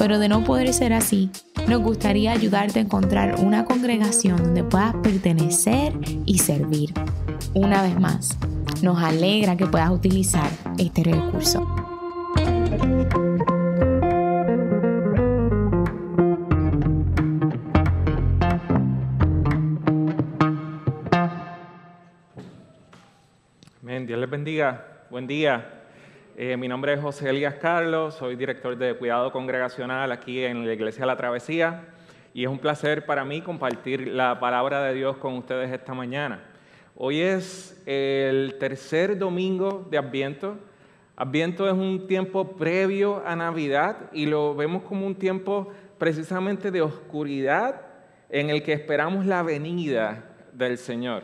pero de no poder ser así, nos gustaría ayudarte a encontrar una congregación donde puedas pertenecer y servir. Una vez más, nos alegra que puedas utilizar este recurso. Amén. Dios les bendiga. Buen día. Eh, mi nombre es José Elías Carlos, soy director de Cuidado Congregacional aquí en la Iglesia la Travesía y es un placer para mí compartir la palabra de Dios con ustedes esta mañana. Hoy es el tercer domingo de Adviento. Adviento es un tiempo previo a Navidad y lo vemos como un tiempo precisamente de oscuridad en el que esperamos la venida del Señor.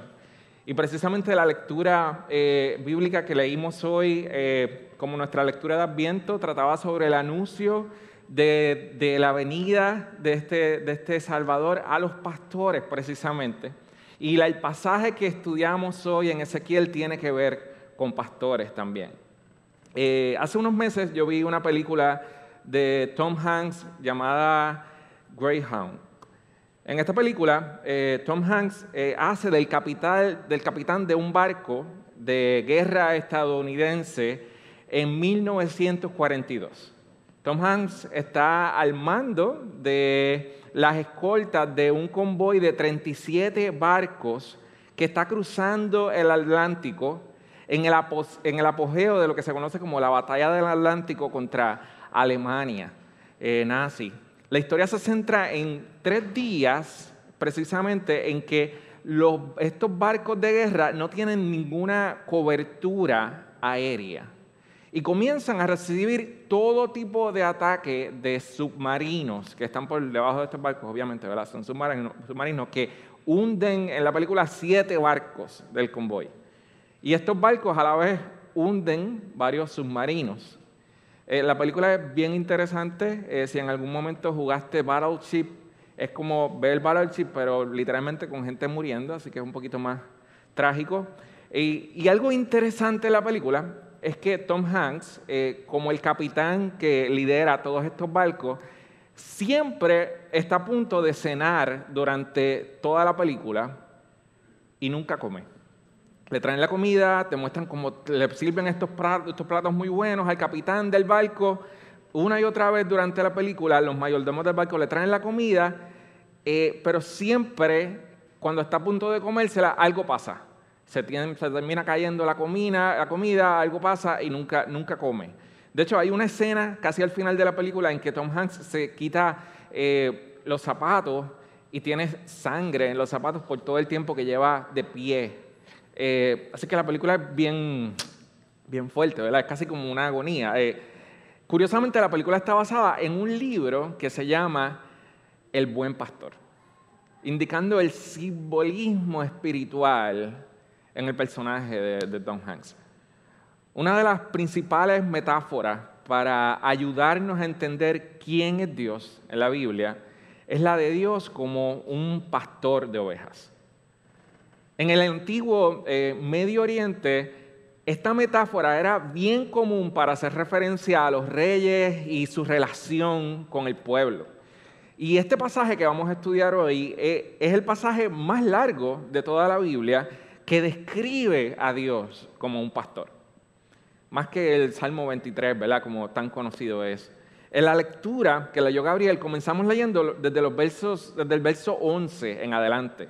Y precisamente la lectura eh, bíblica que leímos hoy eh, como nuestra lectura de Adviento trataba sobre el anuncio de, la venida de este, de este Salvador a los pastores precisamente. Y el pasaje que estudiamos hoy en Ezequiel tiene que ver con pastores también. Eh, hace unos meses yo vi una película de Tom Hanks llamada Greyhound. En esta película, eh, Tom Hanks eh, hace del capitán de un barco de guerra estadounidense en 1942. Tom Hanks está al mando de las escoltas de un convoy de 37 barcos que está cruzando el Atlántico en el, apogeo de lo que se conoce como la batalla del Atlántico contra Alemania eh, nazi. La historia se centra en tres días precisamente en que estos barcos de guerra no tienen ninguna cobertura aérea y comienzan a recibir todo tipo de ataque de submarinos que están por debajo de estos barcos, obviamente, ¿verdad? Son submarinos, submarinos que hunden en la película siete barcos del convoy. Y estos barcos a la vez hunden varios submarinos. Eh, la película es bien interesante. Eh, si en algún momento jugaste Battleship, es como ver Battleship, pero literalmente con gente muriendo, así que es un poquito más trágico. Y, y algo interesante en la película es que Tom Hanks, eh, como el capitán que lidera todos estos barcos, siempre está a punto de cenar durante toda la película y nunca come. Le traen la comida, te muestran cómo le sirven estos platos, estos platos muy buenos al capitán del barco. Una y otra vez durante la película, los mayordomos del barco le traen la comida, eh, pero siempre cuando está a punto de comérsela, algo pasa se, termina cayendo la comida, la comida, algo pasa y nunca, nunca come. De hecho, hay una escena casi al final de la película en que Tom Hanks se quita eh, los zapatos y tiene sangre en los zapatos por todo el tiempo que lleva de pie. Eh, así que la película es bien, bien fuerte, ¿verdad? Es casi como una agonía. Eh, curiosamente, la película está basada en un libro que se llama El Buen Pastor, indicando el simbolismo espiritual en el personaje de, Tom Hanks. Una de las principales metáforas para ayudarnos a entender quién es Dios en la Biblia es la de Dios como un pastor de ovejas. En el antiguo eh, Medio Oriente, esta metáfora era bien común para hacer referencia a los reyes y su relación con el pueblo. Y este pasaje que vamos a estudiar hoy eh, es el pasaje más largo de toda la Biblia que describe a Dios como un pastor. Más que el Salmo 23, ¿verdad? Como tan conocido es. En la lectura que leyó Gabriel, comenzamos leyendo desde, los versos, desde el verso 11 en adelante,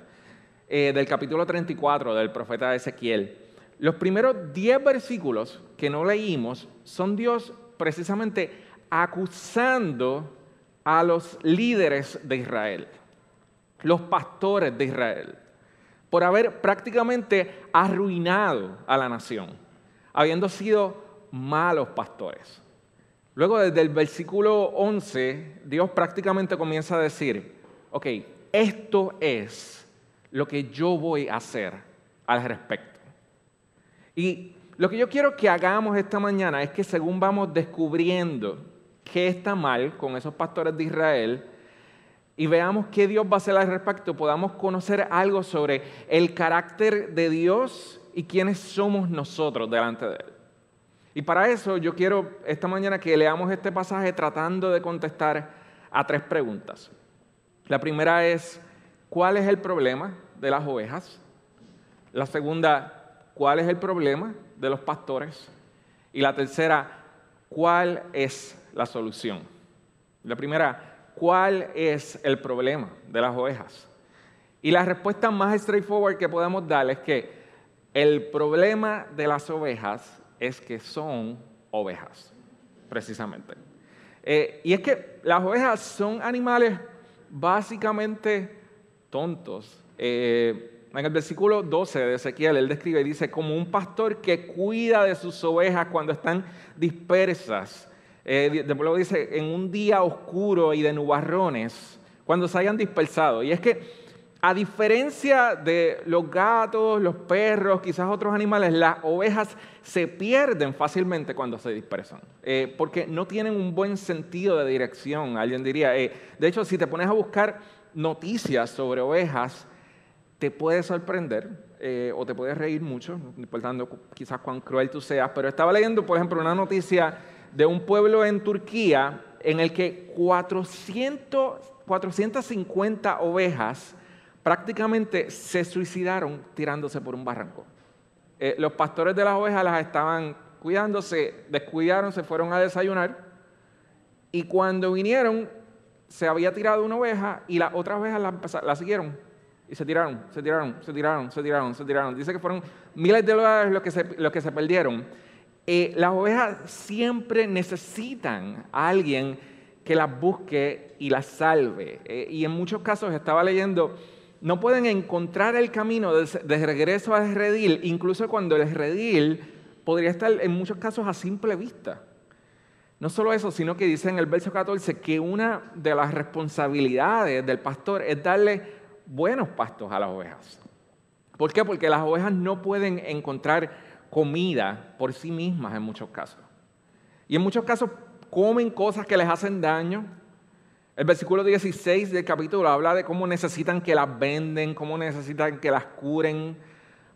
eh, del capítulo 34 del profeta Ezequiel. Los primeros 10 versículos que no leímos son Dios precisamente acusando a los líderes de Israel, los pastores de Israel por haber prácticamente arruinado a la nación, habiendo sido malos pastores. Luego desde el versículo 11, Dios prácticamente comienza a decir, ok, esto es lo que yo voy a hacer al respecto. Y lo que yo quiero que hagamos esta mañana es que según vamos descubriendo qué está mal con esos pastores de Israel y veamos qué Dios va a hacer al respecto, podamos conocer algo sobre el carácter de Dios y quiénes somos nosotros delante de Él. Y para eso yo quiero esta mañana que leamos este pasaje tratando de contestar a tres preguntas. La primera es, ¿cuál es el problema de las ovejas? La segunda, ¿cuál es el problema de los pastores? Y la tercera, ¿cuál es la solución? La primera, ¿cuál es el problema de las ovejas? Y la respuesta más straightforward que podemos dar es que el problema de las ovejas es que son ovejas, precisamente. Eh, y es que las ovejas son animales básicamente tontos. Eh, en el versículo 12 de Ezequiel, él describe dice, como un pastor que cuida de sus ovejas cuando están dispersas. Eh, luego dice, en un día oscuro y de nubarrones, cuando se hayan dispersado. Y es que, a diferencia de los gatos, los perros, quizás otros animales, las ovejas se pierden fácilmente cuando se dispersan, eh, porque no tienen un buen sentido de dirección, alguien diría. Eh, de hecho, si te pones a buscar noticias sobre ovejas, te puede sorprender eh, o te puede reír mucho, importando quizás cuán cruel tú seas, pero estaba leyendo, por ejemplo, una noticia de un pueblo en Turquía en el que 400, 450 ovejas prácticamente se suicidaron tirándose por un barranco. Eh, los pastores de las ovejas las estaban cuidando, se descuidaron, se fueron a desayunar y cuando vinieron se había tirado una oveja y las otras ovejas la, la siguieron y se tiraron, se tiraron, se tiraron, se tiraron, se tiraron. Dice que fueron miles de dólares los que se, que se perdieron. Eh, las ovejas siempre necesitan a alguien que las busque y las salve. Eh, y en muchos casos estaba leyendo, no pueden encontrar el camino de, regreso al redil, incluso cuando el redil podría estar en muchos casos a simple vista. No solo eso, sino que dice en el verso 14 que una de las responsabilidades del pastor es darle buenos pastos a las ovejas. ¿Por qué? Porque las ovejas no pueden encontrar comida por sí mismas en muchos casos. Y en muchos casos comen cosas que les hacen daño. El versículo 16 del capítulo habla de cómo necesitan que las venden, cómo necesitan que las curen.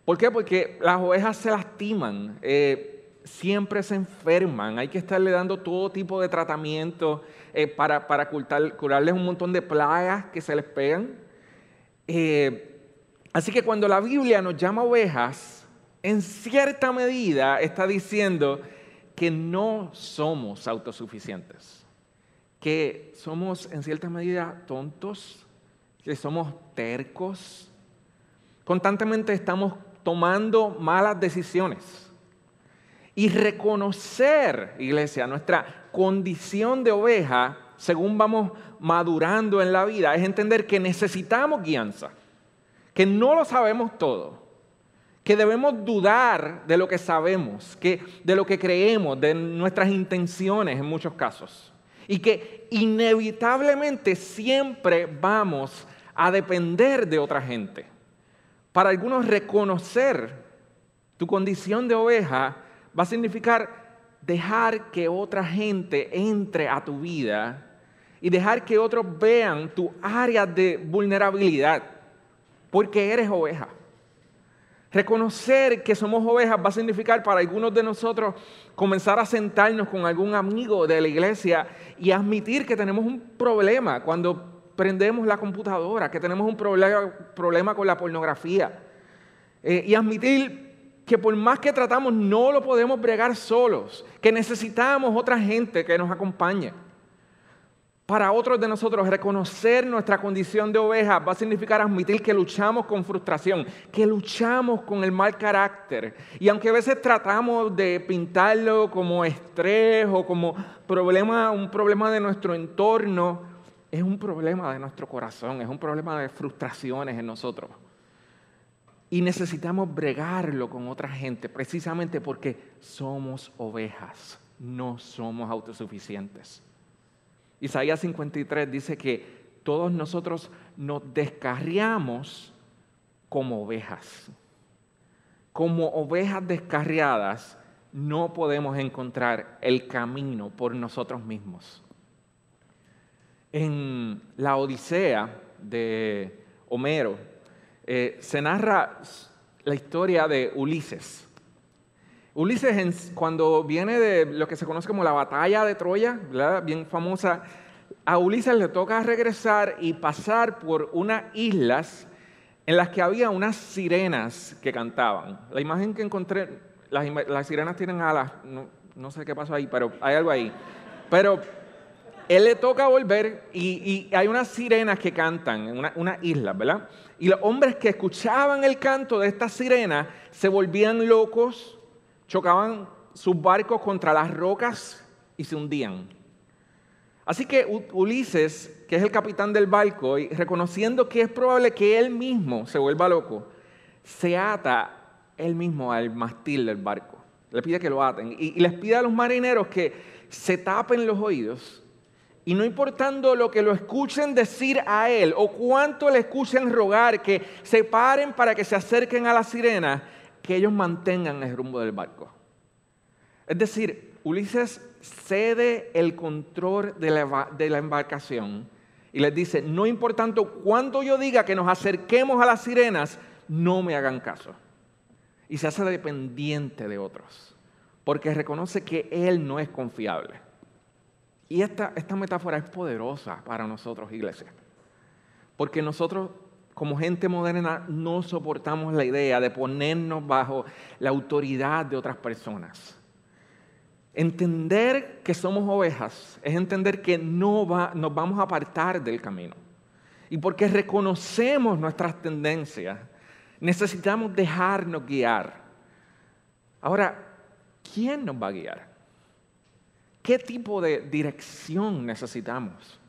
¿Por qué? Porque las ovejas se lastiman, eh, siempre se enferman, hay que estarle dando todo tipo de tratamiento eh, para, para curarles un montón de plagas que se les pegan. Eh, así que cuando la Biblia nos llama ovejas, en cierta medida está diciendo que no somos autosuficientes, que somos en cierta medida tontos, que somos tercos, constantemente estamos tomando malas decisiones. Y reconocer, iglesia, nuestra condición de oveja según vamos madurando en la vida, es entender que necesitamos guianza, que no lo sabemos todo, que debemos dudar de lo que sabemos, que, de lo que creemos, de nuestras intenciones en muchos casos, y que inevitablemente siempre vamos a depender de otra gente. Para algunos reconocer tu condición de oveja va a significar dejar que otra gente entre a tu vida y dejar que otros vean tu área de vulnerabilidad, porque eres oveja. Reconocer que somos ovejas va a significar para algunos de nosotros comenzar a sentarnos con algún amigo de la iglesia y admitir que tenemos un problema cuando prendemos la computadora, que tenemos un problema, problema con la pornografía. Eh, y admitir que por más que tratamos no lo podemos bregar solos, que necesitamos otra gente que nos acompañe. Para otros de nosotros, reconocer nuestra condición de oveja va a significar admitir que luchamos con frustración, que luchamos con el mal carácter. Y aunque a veces tratamos de pintarlo como estrés o como problema, un problema de nuestro entorno, es un problema de nuestro corazón, es un problema de frustraciones en nosotros. Y necesitamos bregarlo con otra gente, precisamente porque somos ovejas, no somos autosuficientes. Isaías 53 dice que todos nosotros nos descarriamos como ovejas. Como ovejas descarriadas, no podemos encontrar el camino por nosotros mismos. En la Odisea de Homero eh, se narra la historia de Ulises. Ulises, cuando viene de lo que se conoce como la batalla de Troya, bien famosa, a Ulises le toca regresar y pasar por unas islas en las que había unas sirenas que cantaban. La imagen que encontré, las, sirenas tienen alas, no, sé qué pasó ahí, pero hay algo ahí. Pero él le toca volver y, hay unas sirenas que cantan en una, una, isla, ¿verdad? Y los hombres que escuchaban el canto de estas sirenas se volvían locos, chocaban sus barcos contra las rocas y se hundían. Así que Ulises, que es el capitán del barco, y reconociendo que es probable que él mismo se vuelva loco, se ata él mismo al mastil del barco. Le pide que lo aten y, les pide a los marineros que se tapen los oídos y no importando lo que lo escuchen decir a él o cuánto le escuchen rogar que se paren para que se acerquen a la sirena, que ellos mantengan el rumbo del barco. Es decir, Ulises cede el control de la, embarcación y les dice, no importando cuánto yo diga que nos acerquemos a las sirenas, no me hagan caso. Y se hace dependiente de otros, porque reconoce que Él no es confiable. Y esta, esta metáfora es poderosa para nosotros, iglesia, porque nosotros como gente moderna no soportamos la idea de ponernos bajo la autoridad de otras personas. Entender que somos ovejas es entender que no nos vamos a apartar del camino. Y porque reconocemos nuestras tendencias, necesitamos dejarnos guiar. Ahora, ¿quién nos va a guiar? ¿Qué tipo de dirección necesitamos?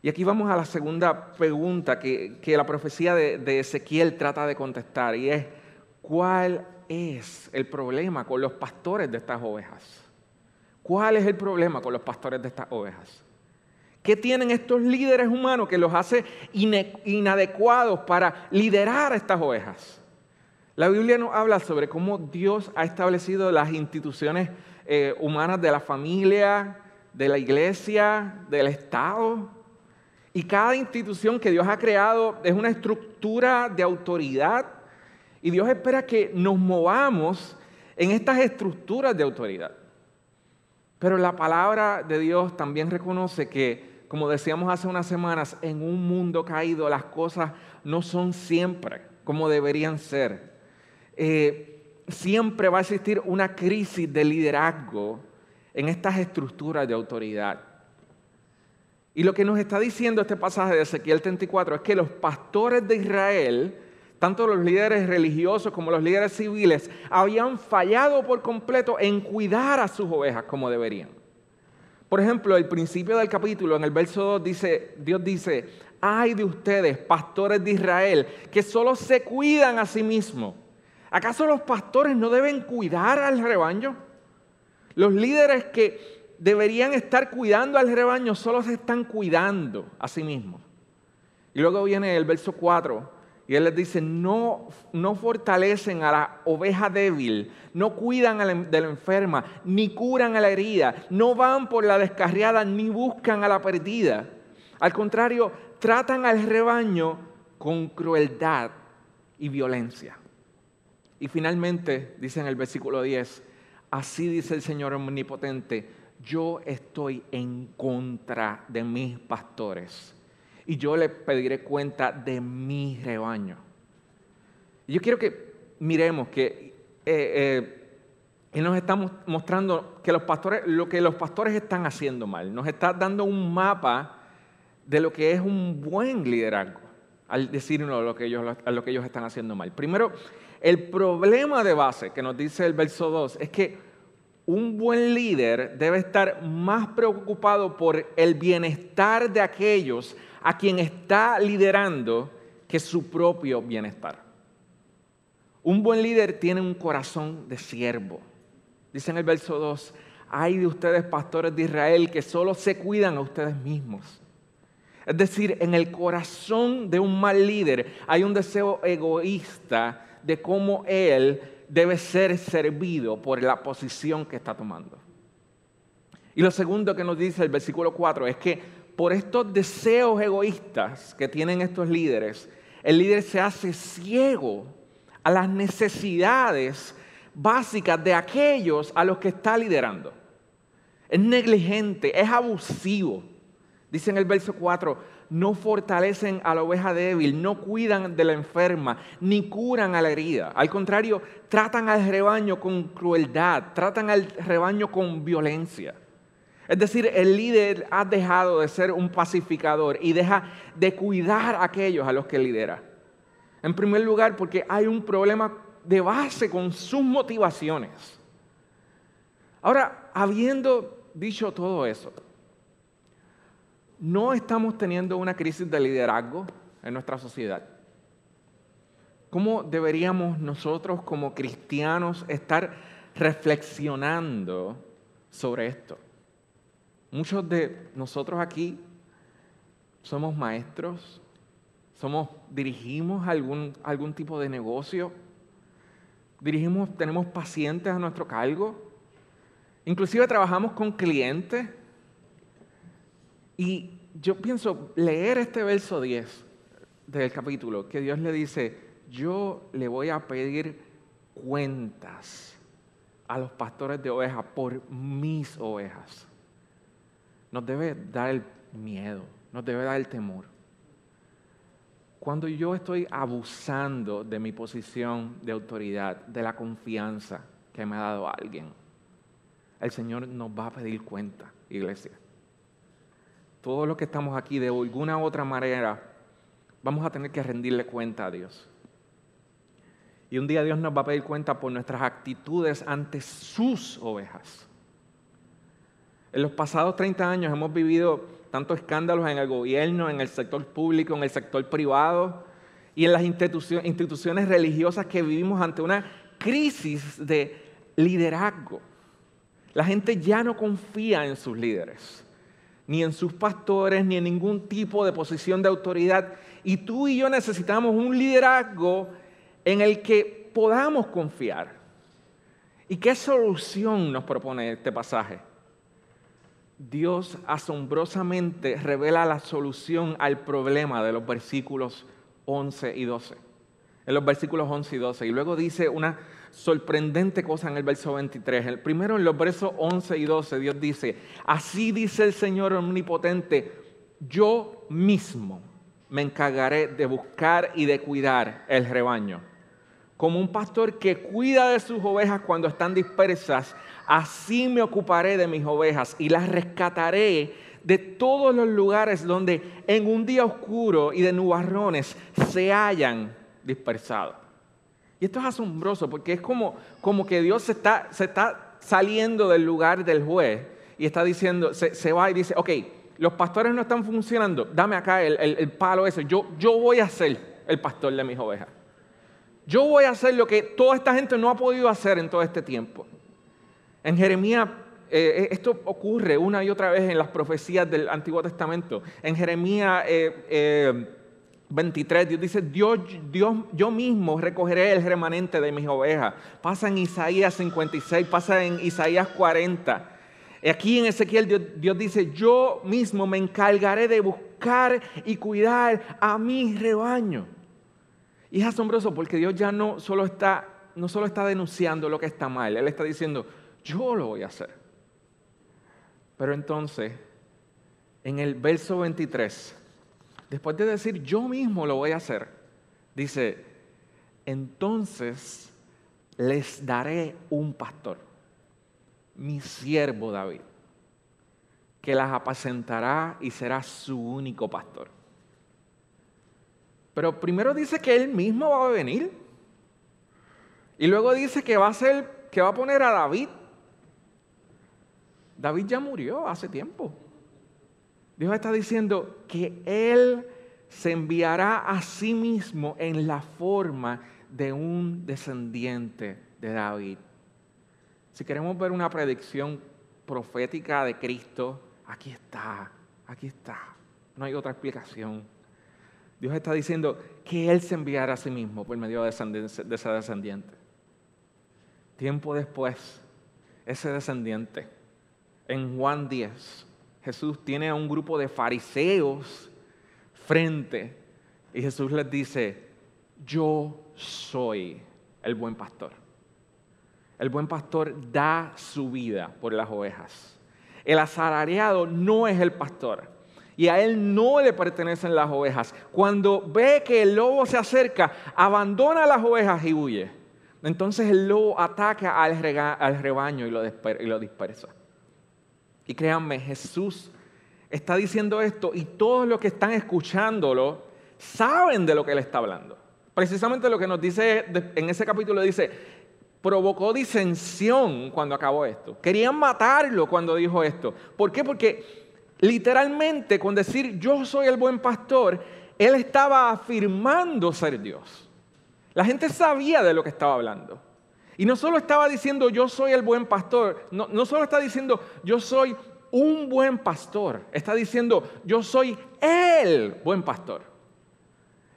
Y aquí vamos a la segunda pregunta que, la profecía de, Ezequiel trata de contestar y es, ¿cuál es el problema con los pastores de estas ovejas? ¿Cuál es el problema con los pastores de estas ovejas? ¿Qué tienen estos líderes humanos que los hace inadecuados para liderar estas ovejas? La Biblia nos habla sobre cómo Dios ha establecido las instituciones eh, humanas de la familia, de la iglesia, del Estado. Y cada institución que Dios ha creado es una estructura de autoridad y Dios espera que nos movamos en estas estructuras de autoridad. Pero la palabra de Dios también reconoce que, como decíamos hace unas semanas, en un mundo caído las cosas no son siempre como deberían ser. Eh, siempre va a existir una crisis de liderazgo en estas estructuras de autoridad. Y lo que nos está diciendo este pasaje de Ezequiel 34 es que los pastores de Israel, tanto los líderes religiosos como los líderes civiles, habían fallado por completo en cuidar a sus ovejas como deberían. Por ejemplo, el principio del capítulo, en el verso 2, dice, Dios dice, ay de ustedes, pastores de Israel, que solo se cuidan a sí mismos. ¿Acaso los pastores no deben cuidar al rebaño? Los líderes que deberían estar cuidando al rebaño solo se están cuidando a sí mismos. Y luego viene el verso 4 y él les dice, no, no fortalecen a la oveja débil, no cuidan em, de la enferma, ni curan a la herida, no van por la descarriada, ni buscan a la perdida. Al contrario, tratan al rebaño con crueldad y violencia. Y finalmente, dice en el versículo 10, así dice el Señor omnipotente, yo estoy en contra de mis pastores y yo le pediré cuenta de mi rebaño. Yo quiero que miremos que eh, eh, Él nos está mostrando que los pastores, lo que los pastores están haciendo mal. Nos está dando un mapa de lo que es un buen liderazgo al decirnos lo que ellos, lo que ellos están haciendo mal. Primero, el problema de base que nos dice el verso 2 es que un buen líder debe estar más preocupado por el bienestar de aquellos a quien está liderando que su propio bienestar. Un buen líder tiene un corazón de siervo. Dice en el verso 2, hay de ustedes pastores de Israel que solo se cuidan a ustedes mismos. Es decir, en el corazón de un mal líder hay un deseo egoísta de cómo él debe ser servido por la posición que está tomando. Y lo segundo que nos dice el versículo 4 es que por estos deseos egoístas que tienen estos líderes, el líder se hace ciego a las necesidades básicas de aquellos a los que está liderando. Es negligente, es abusivo. Dice en el verso 4, no fortalecen a la oveja débil, no cuidan de la enferma, ni curan a la herida. Al contrario, tratan al rebaño con crueldad, tratan al rebaño con violencia. Es decir, el líder ha dejado de ser un pacificador y deja de cuidar a aquellos a los que lidera. En primer lugar, porque hay un problema de base con sus motivaciones. Ahora, habiendo dicho todo eso, no estamos teniendo una crisis de liderazgo en nuestra sociedad. ¿Cómo deberíamos nosotros como cristianos estar reflexionando sobre esto? Muchos de nosotros aquí somos maestros, somos, dirigimos algún, algún tipo de negocio, dirigimos, tenemos pacientes a nuestro cargo, inclusive trabajamos con clientes. Y yo pienso leer este verso 10 del capítulo, que Dios le dice, yo le voy a pedir cuentas a los pastores de ovejas por mis ovejas nos debe dar el miedo, nos debe dar el temor. Cuando yo estoy abusando de mi posición de autoridad, de la confianza que me ha dado alguien, el Señor nos va a pedir cuenta, iglesia. Todos los que estamos aquí, de alguna u otra manera, vamos a tener que rendirle cuenta a Dios. Y un día Dios nos va a pedir cuenta por nuestras actitudes ante sus ovejas. En los pasados 30 años hemos vivido tantos escándalos en el gobierno, en el sector público, en el sector privado y en las instituciones religiosas que vivimos ante una crisis de liderazgo. La gente ya no confía en sus líderes, ni en sus pastores, ni en ningún tipo de posición de autoridad. Y tú y yo necesitamos un liderazgo en el que podamos confiar. ¿Y qué solución nos propone este pasaje? Dios asombrosamente revela la solución al problema de los versículos 11 y 12. En los versículos 11 y 12. Y luego dice una sorprendente cosa en el verso 23. El primero en los versos 11 y 12 Dios dice, así dice el Señor omnipotente, yo mismo me encargaré de buscar y de cuidar el rebaño. Como un pastor que cuida de sus ovejas cuando están dispersas, así me ocuparé de mis ovejas y las rescataré de todos los lugares donde en un día oscuro y de nubarrones se hayan dispersado. Y esto es asombroso porque es como, como que Dios se está, se está saliendo del lugar del juez y está diciendo, se, va y dice, ok, los pastores no están funcionando, dame acá el, el palo ese, yo, yo voy a ser el pastor de mis ovejas. Yo voy a hacer lo que toda esta gente no ha podido hacer en todo este tiempo. En Jeremías, eh, eh, esto ocurre una y otra vez en las profecías del Antiguo Testamento. En Jeremías 23, eh, Dios dice, Dios, Dios, yo mismo recogeré el remanente de mis ovejas. Pasa en Isaías 56, pasa en Isaías 40. Aquí en Ezequiel Dios, Dios dice, yo mismo me encargaré de buscar y cuidar a mi rebaño. Y es asombroso porque Dios ya no solo está, no solo está denunciando lo que está mal, Él está diciendo, yo lo voy a hacer. Pero entonces, en el verso 23, después de decir yo mismo lo voy a hacer, dice, entonces les daré un pastor, mi siervo David, que las apacentará y será su único pastor. Pero primero dice que él mismo va a venir. Y luego dice que va a ser, que va a poner a David David ya murió hace tiempo. Dios está diciendo que Él se enviará a sí mismo en la forma de un descendiente de David. Si queremos ver una predicción profética de Cristo, aquí está, aquí está. no hay otra explicación. Dios está diciendo que Él se enviará a sí mismo por medio de ese descendiente. Tiempo después, ese descendiente, en Juan 10, Jesús tiene a un grupo de fariseos frente y Jesús les dice, yo soy el buen pastor. El buen pastor da su vida por las ovejas. El asalariado no es el pastor y a él no le pertenecen las ovejas. Cuando ve que el lobo se acerca, abandona las ovejas y huye. Entonces el lobo ataca al, rebaño y lo dispersa. Y créanme, Jesús está diciendo esto y todos los que están escuchándolo saben de lo que él está hablando. Precisamente lo que nos dice en ese capítulo dice, provocó disensión cuando acabó esto. Querían matarlo cuando dijo esto. ¿Por qué? Porque literalmente con decir yo soy el buen pastor, él estaba afirmando ser Dios. La gente sabía de lo que estaba hablando. Y no solo estaba diciendo yo soy el buen pastor, no, solo está diciendo yo soy un buen pastor, está diciendo yo soy el buen pastor.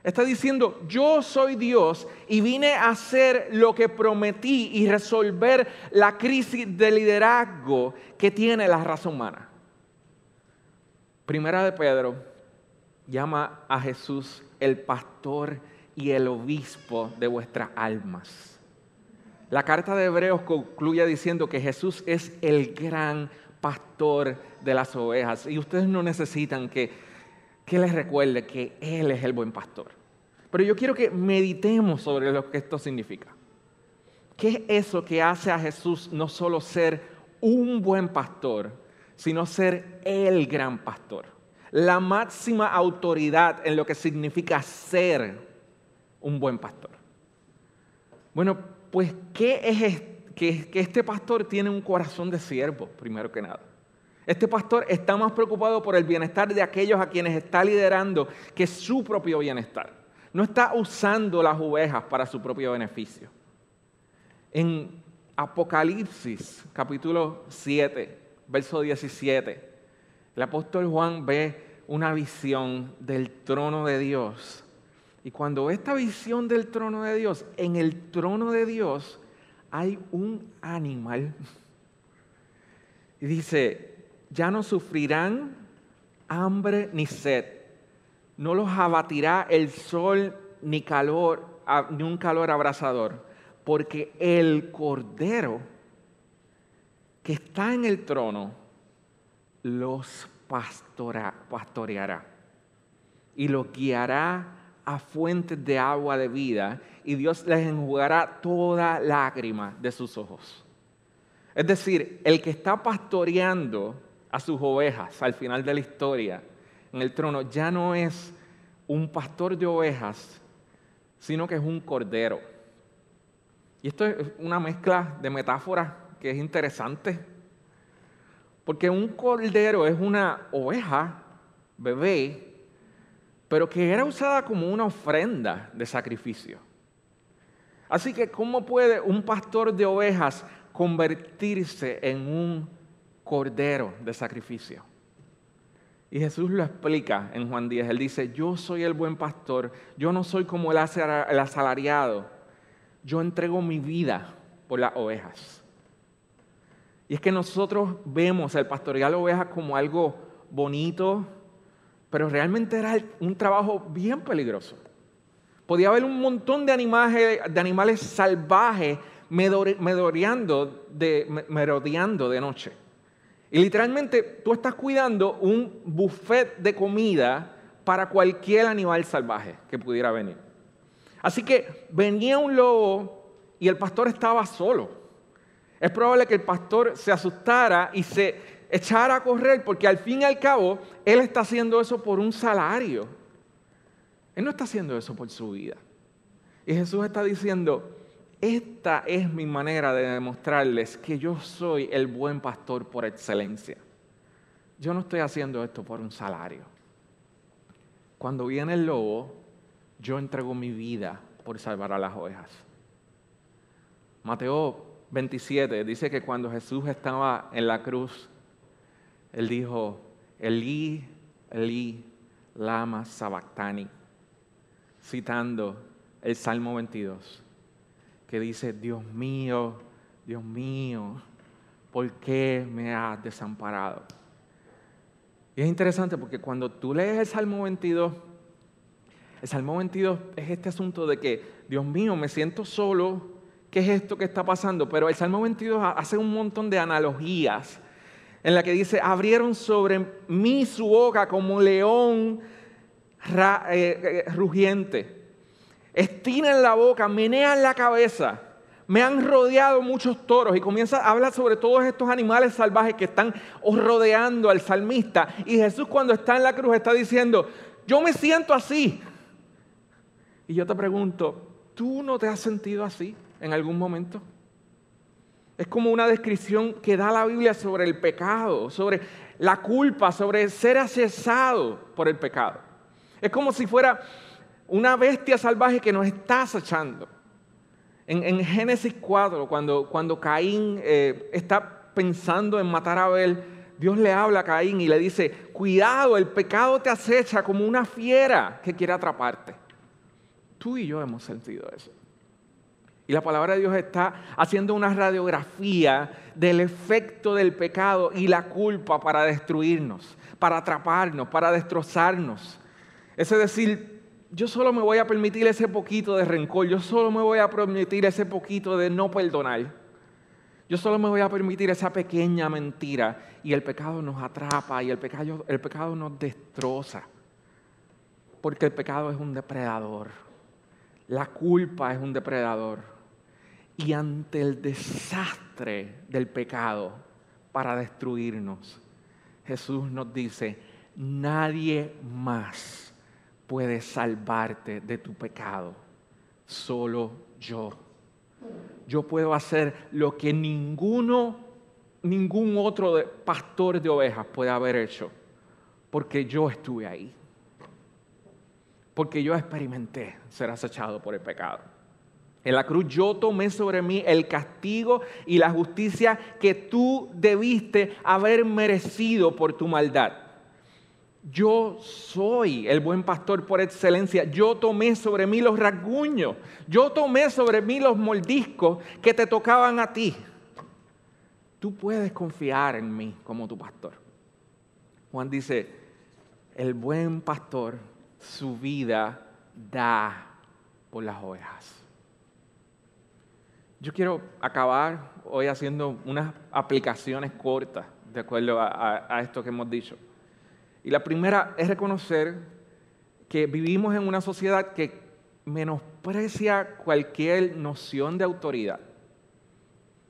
Está diciendo, yo soy Dios y vine a hacer lo que prometí y resolver la crisis de liderazgo que tiene la raza humana. Primera de Pedro llama a Jesús el pastor y el obispo de vuestras almas. La carta de Hebreos concluye diciendo que Jesús es el gran pastor de las ovejas y ustedes no necesitan que, que les recuerde que Él es el buen pastor. Pero yo quiero que meditemos sobre lo que esto significa. ¿Qué es eso que hace a Jesús no solo ser un buen pastor, sino ser el gran pastor? La máxima autoridad en lo que significa ser un buen pastor. Bueno, pues, ¿qué es que, que este pastor tiene un corazón de siervo, primero que nada? Este pastor está más preocupado por el bienestar de aquellos a quienes está liderando que su propio bienestar. No está usando las ovejas para su propio beneficio. En Apocalipsis, capítulo 7, verso 17, el apóstol Juan ve una visión del trono de Dios y cuando esta visión del trono de Dios, en el trono de Dios hay un animal. Y dice, ya no sufrirán hambre ni sed, no los abatirá el sol ni calor, ni un calor abrasador, porque el cordero que está en el trono los pastoreará y los guiará a fuentes de agua de vida y Dios les enjugará toda lágrima de sus ojos. Es decir, el que está pastoreando a sus ovejas al final de la historia en el trono ya no es un pastor de ovejas, sino que es un cordero. Y esto es una mezcla de metáforas que es interesante, porque un cordero es una oveja, bebé, pero que era usada como una ofrenda de sacrificio. Así que, ¿cómo puede un pastor de ovejas convertirse en un cordero de sacrificio? Y Jesús lo explica en Juan 10. Él dice, yo soy el buen pastor, yo no soy como el asalariado, yo entrego mi vida por las ovejas. Y es que nosotros vemos el pastorear ovejas como algo bonito, pero realmente era un trabajo bien peligroso. Podía haber un montón de animales, salvajes merodeando de, merodeando de noche. Y literalmente tú estás cuidando un buffet de comida para cualquier animal salvaje que pudiera venir. Así que venía un lobo y el pastor estaba solo. Es probable que el pastor se asustara y se echar a correr porque al fin y al cabo Él está haciendo eso por un salario. Él no está haciendo eso por su vida. Y Jesús está diciendo, esta es mi manera de demostrarles que yo soy el buen pastor por excelencia. Yo no estoy haciendo esto por un salario. Cuando viene el lobo, yo entrego mi vida por salvar a las ovejas. Mateo 27 dice que cuando Jesús estaba en la cruz, él dijo, Elí, Elí, lama sabactani, citando el Salmo 22, que dice, Dios mío, Dios mío, ¿por qué me has desamparado? Y es interesante porque cuando tú lees el Salmo 22, el Salmo 22 es este asunto de que, Dios mío, me siento solo, ¿qué es esto que está pasando? Pero el Salmo 22 hace un montón de analogías en la que dice, abrieron sobre mí su boca como un león eh, eh, rugiente. Estiran la boca, menean la cabeza. Me han rodeado muchos toros y comienza a hablar sobre todos estos animales salvajes que están rodeando al salmista. Y Jesús cuando está en la cruz está diciendo, yo me siento así. Y yo te pregunto, ¿tú no te has sentido así en algún momento? Es como una descripción que da la Biblia sobre el pecado, sobre la culpa, sobre ser accesado por el pecado. Es como si fuera una bestia salvaje que nos está acechando. En, Génesis 4, cuando, cuando Caín eh, está pensando en matar a Abel, Dios le habla a Caín y le dice, cuidado, el pecado te acecha como una fiera que quiere atraparte. Tú y yo hemos sentido eso. Y la palabra de Dios está haciendo una radiografía del efecto del pecado y la culpa para destruirnos, para atraparnos, para destrozarnos. Es decir, yo solo me voy a permitir ese poquito de rencor, yo solo me voy a permitir ese poquito de no perdonar. Yo solo me voy a permitir esa pequeña mentira y el pecado nos atrapa y el pecado, el pecado nos destroza. Porque el pecado es un depredador. La culpa es un depredador. Y ante el desastre del pecado para destruirnos, Jesús nos dice, nadie más puede salvarte de tu pecado, solo yo. Yo puedo hacer lo que ninguno, ningún otro pastor de ovejas puede haber hecho, porque yo estuve ahí porque yo experimenté ser acechado por el pecado. En la cruz yo tomé sobre mí el castigo y la justicia que tú debiste haber merecido por tu maldad. Yo soy el buen pastor por excelencia. Yo tomé sobre mí los rasguños. Yo tomé sobre mí los moldiscos que te tocaban a ti. Tú puedes confiar en mí como tu pastor. Juan dice, el buen pastor su vida da por las ovejas. Yo quiero acabar hoy haciendo unas aplicaciones cortas de acuerdo a, esto que hemos dicho. Y la primera es reconocer que vivimos en una sociedad que menosprecia cualquier noción de autoridad.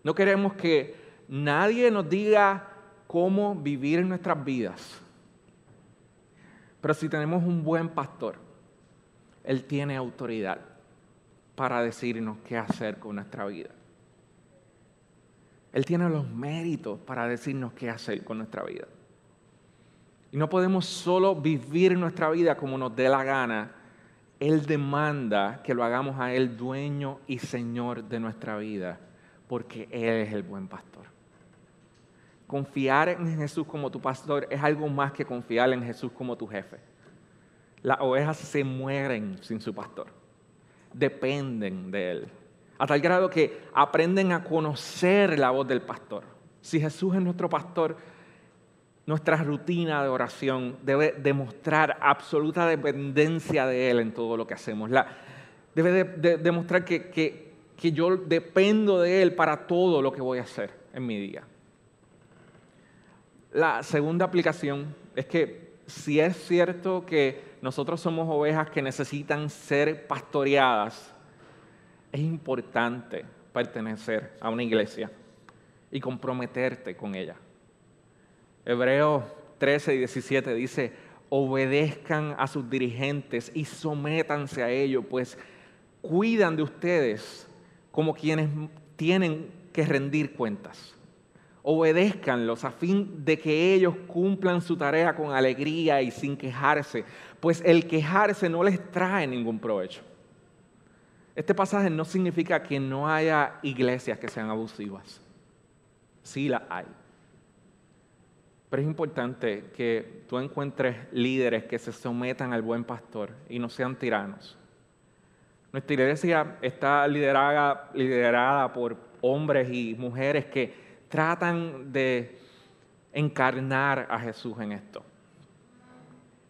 No queremos que nadie nos diga cómo vivir en nuestras vidas. Pero si tenemos un buen pastor, Él tiene autoridad para decirnos qué hacer con nuestra vida. Él tiene los méritos para decirnos qué hacer con nuestra vida. Y no podemos solo vivir nuestra vida como nos dé la gana. Él demanda que lo hagamos a Él dueño y Señor de nuestra vida, porque Él es el buen pastor. Confiar en Jesús como tu pastor es algo más que confiar en Jesús como tu jefe. Las ovejas se mueren sin su pastor. Dependen de él. A tal grado que aprenden a conocer la voz del pastor. Si Jesús es nuestro pastor, nuestra rutina de oración debe demostrar absoluta dependencia de Él en todo lo que hacemos. debe demostrar que yo dependo de Él para todo lo que voy a hacer en mi día. La segunda aplicación es que si es cierto que nosotros somos ovejas que necesitan ser pastoreadas, es importante pertenecer a una iglesia y comprometerte con ella. Hebreos 13 y 17 dice, obedezcan a sus dirigentes y sométanse a ellos, pues cuidan de ustedes como quienes tienen que rendir cuentas obedézcanlos a fin de que ellos cumplan su tarea con alegría y sin quejarse, pues el quejarse no les trae ningún provecho. Este pasaje no significa que no haya iglesias que sean abusivas. Sí las hay. Pero es importante que tú encuentres líderes que se sometan al buen pastor y no sean tiranos. Nuestra iglesia está liderada, liderada por hombres y mujeres que tratan de encarnar a Jesús en esto.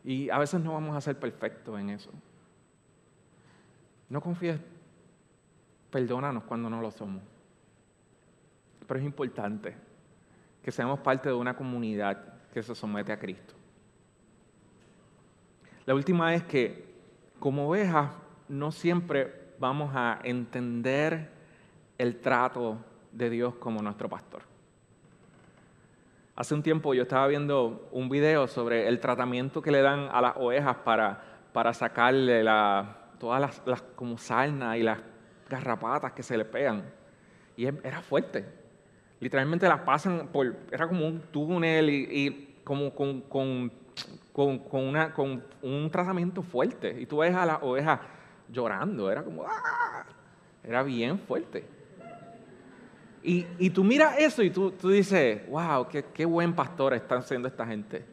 Y a veces no vamos a ser perfectos en eso. No confíes, perdónanos cuando no lo somos. Pero es importante que seamos parte de una comunidad que se somete a Cristo. La última es que como ovejas no siempre vamos a entender el trato de Dios como nuestro pastor. Hace un tiempo yo estaba viendo un video sobre el tratamiento que le dan a las ovejas para, para sacarle la, todas las, las como y las garrapatas que se le pegan. Y era fuerte literalmente las pasan por, era como un túnel y, como con, con, con, una, con un tratamiento fuerte. Y tú ves a la oveja llorando, era como, ¡ah! Era bien fuerte. Y, y, tú miras eso y tú, tú dices, wow, qué, buen pastor están siendo esta gente.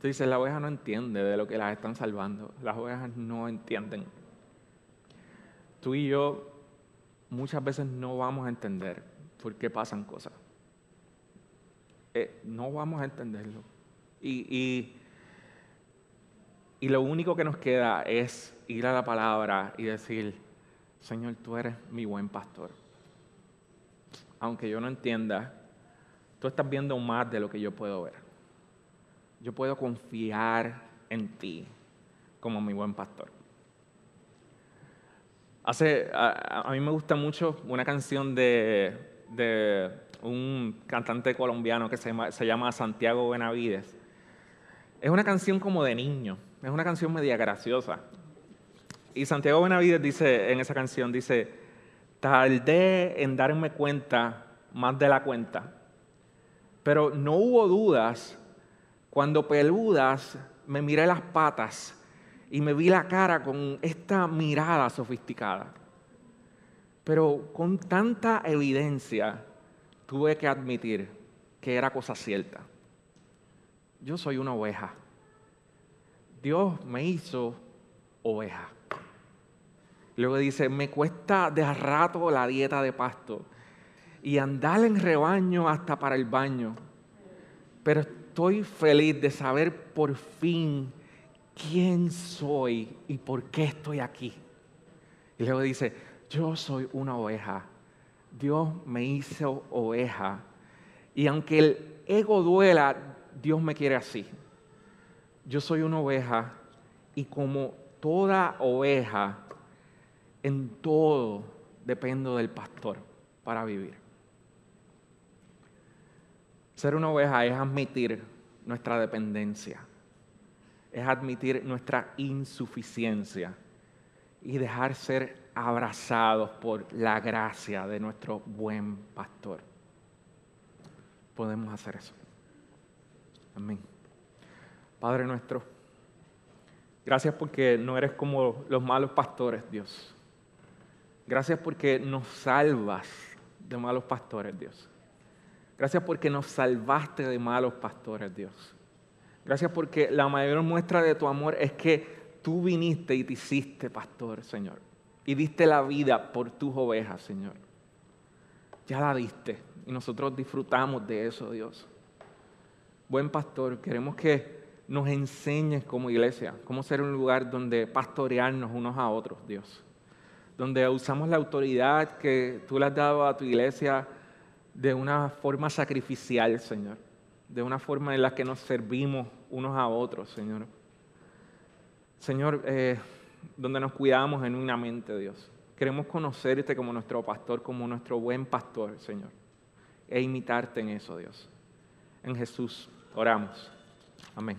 Tú dices, la oveja no entiende de lo que las están salvando. Las ovejas no entienden. Tú y yo muchas veces no vamos a entender por qué pasan cosas. Eh, no vamos a entenderlo. Y, y, lo único que nos queda es ir a la palabra y decir, Señor, tú eres mi buen pastor. Aunque yo no entienda, tú estás viendo más de lo que yo puedo ver. Yo puedo confiar en ti como mi buen pastor. Hace, a, mí me gusta mucho una canción de, un cantante colombiano que se llama, se llama Santiago Benavides. Es una canción como de niño, es una canción media graciosa. Y Santiago Benavides dice en esa canción, dice, tardé en darme cuenta más de la cuenta, pero no hubo dudas cuando peludas me miré las patas y me vi la cara con esta mirada sofisticada. Pero con tanta evidencia tuve que admitir que era cosa cierta. Yo soy una oveja. Dios me hizo oveja. Luego dice, me cuesta de rato la dieta de pasto y andar en rebaño hasta para el baño. Pero estoy feliz de saber por fin quién soy y por qué estoy aquí. Y luego dice, yo soy una oveja. Dios me hizo oveja. Y aunque el ego duela, Dios me quiere así. Yo soy una oveja y como toda oveja, en todo dependo del pastor para vivir. Ser una oveja es admitir nuestra dependencia, es admitir nuestra insuficiencia y dejar ser abrazados por la gracia de nuestro buen pastor. Podemos hacer eso. Amén. Padre nuestro, gracias porque no eres como los malos pastores, Dios. Gracias porque nos salvas de malos pastores, Dios. Gracias porque nos salvaste de malos pastores, Dios. Gracias porque la mayor muestra de tu amor es que tú viniste y te hiciste pastor, Señor y diste la vida por tus ovejas, Señor. Ya la diste y nosotros disfrutamos de eso, Dios. Buen pastor, queremos que nos enseñes como iglesia cómo ser un lugar donde pastorearnos unos a otros, Dios. Donde usamos la autoridad que tú le has dado a tu iglesia de una forma sacrificial, Señor. De una forma en la que nos servimos unos a otros, Señor. Señor, eh, donde nos cuidamos genuinamente, Dios. Queremos conocerte como nuestro pastor, como nuestro buen pastor, Señor, e imitarte en eso, Dios. En Jesús oramos. Amén.